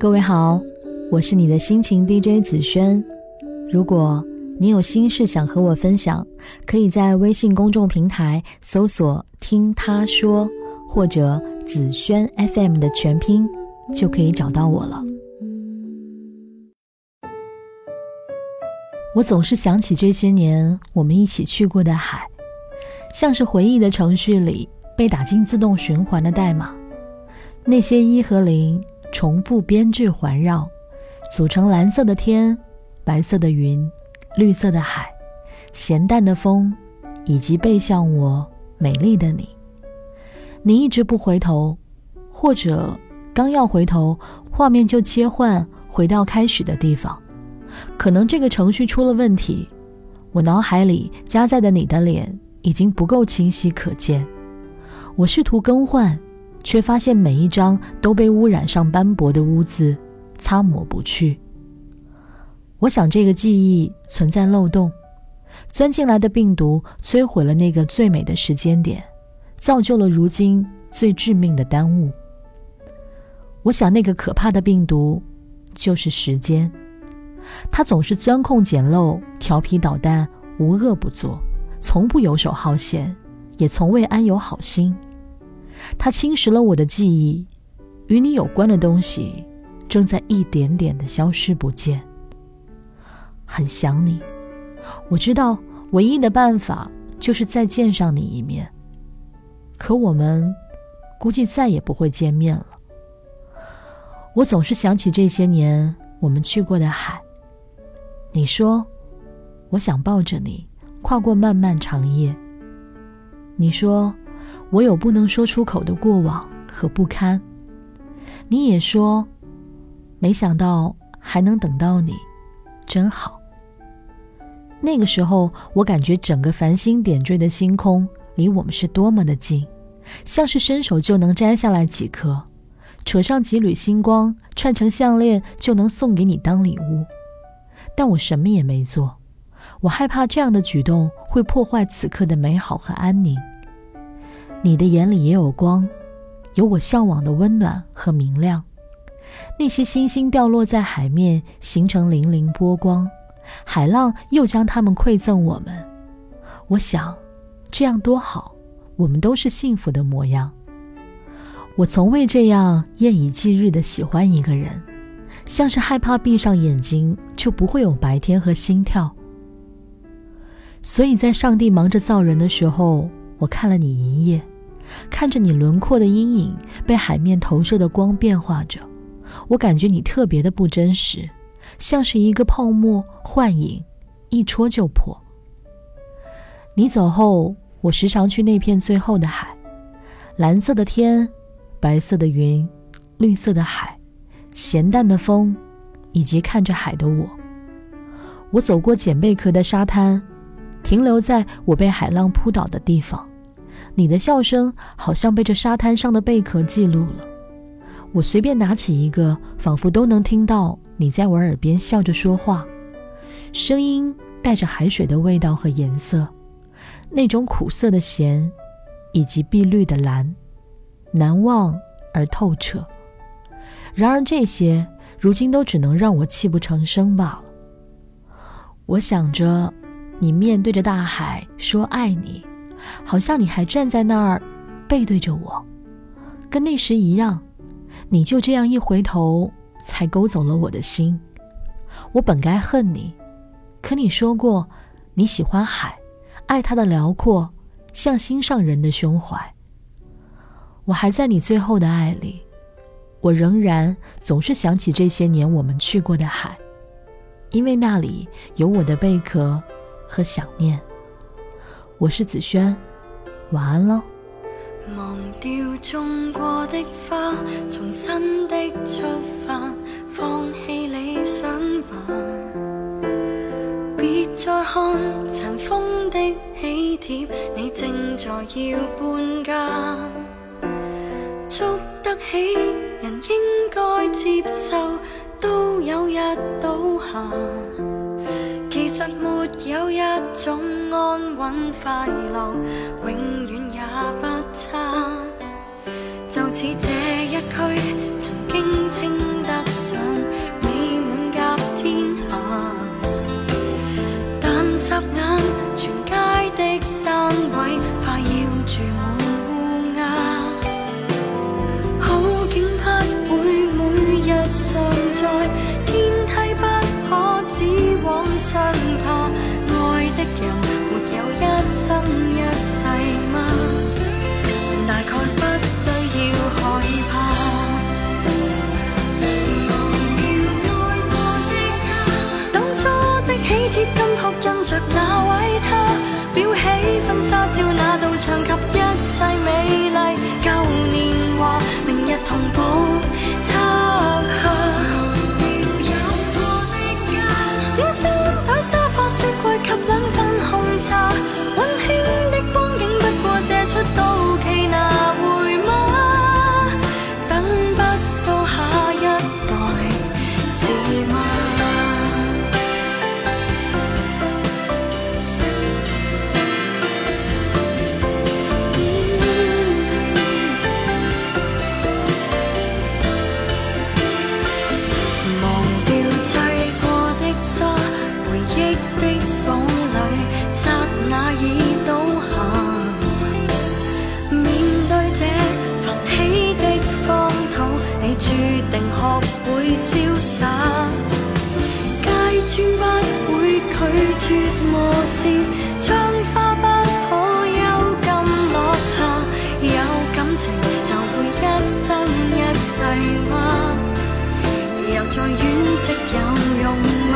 各位好，我是你的心情 DJ 紫萱。如果你有心事想和我分享，可以在微信公众平台搜索“听他说”或者“紫萱 FM” 的全拼，就可以找到我了。我总是想起这些年我们一起去过的海，像是回忆的程序里被打进自动循环的代码。那些一和零重复编制环绕，组成蓝色的天、白色的云、绿色的海、咸淡的风，以及背向我美丽的你。你一直不回头，或者刚要回头，画面就切换回到开始的地方。可能这个程序出了问题，我脑海里加载的你的脸已经不够清晰可见。我试图更换，却发现每一张都被污染上斑驳的污渍，擦抹不去。我想这个记忆存在漏洞，钻进来的病毒摧毁了那个最美的时间点，造就了如今最致命的耽误。我想那个可怕的病毒，就是时间。它总是钻空捡漏、调皮捣蛋、无恶不作，从不游手好闲，也从未安有好心。它侵蚀了我的记忆，与你有关的东西正在一点点的消失不见。很想你，我知道唯一的办法就是再见上你一面。可我们估计再也不会见面了。我总是想起这些年我们去过的海。你说，我想抱着你跨过漫漫长夜。你说，我有不能说出口的过往和不堪。你也说，没想到还能等到你，真好。那个时候，我感觉整个繁星点缀的星空离我们是多么的近，像是伸手就能摘下来几颗，扯上几缕星光，串成项链就能送给你当礼物。但我什么也没做，我害怕这样的举动会破坏此刻的美好和安宁。你的眼里也有光，有我向往的温暖和明亮。那些星星掉落在海面，形成粼粼波光，海浪又将它们馈赠我们。我想，这样多好，我们都是幸福的模样。我从未这样夜以继日的喜欢一个人。像是害怕闭上眼睛就不会有白天和心跳，所以在上帝忙着造人的时候，我看了你一夜，看着你轮廓的阴影被海面投射的光变化着，我感觉你特别的不真实，像是一个泡沫幻影，一戳就破。你走后，我时常去那片最后的海，蓝色的天，白色的云，绿色的海。咸淡的风，以及看着海的我。我走过捡贝壳的沙滩，停留在我被海浪扑倒的地方。你的笑声好像被这沙滩上的贝壳记录了。我随便拿起一个，仿佛都能听到你在我耳边笑着说话，声音带着海水的味道和颜色，那种苦涩的咸，以及碧绿的蓝，难忘而透彻。然而这些，如今都只能让我泣不成声罢了。我想着，你面对着大海说爱你，好像你还站在那儿，背对着我，跟那时一样。你就这样一回头，才勾走了我的心。我本该恨你，可你说过，你喜欢海，爱它的辽阔，像心上人的胸怀。我还在你最后的爱里。我仍然总是想起这些年我们去过的海，因为那里有我的贝壳和想念。我是子轩，晚安喽。忘掉种过的花，重新的出发，放弃理想吧。别再看尘封的喜帖，你正在要搬家。捉得起。人应该接受，都有日倒下。其实没有一种安稳快乐永远也不差。就似这一区曾经称得上美满甲天下。但霎眼全街的单位快要住满哭印着那位他，裱起婚纱照那道墙及一切美丽旧年华，明日同步拆下。小餐台、沙、拒绝磨蝕，窗花不可幽禁落下。有感情就会一生一世吗？又再惋惜有用吗？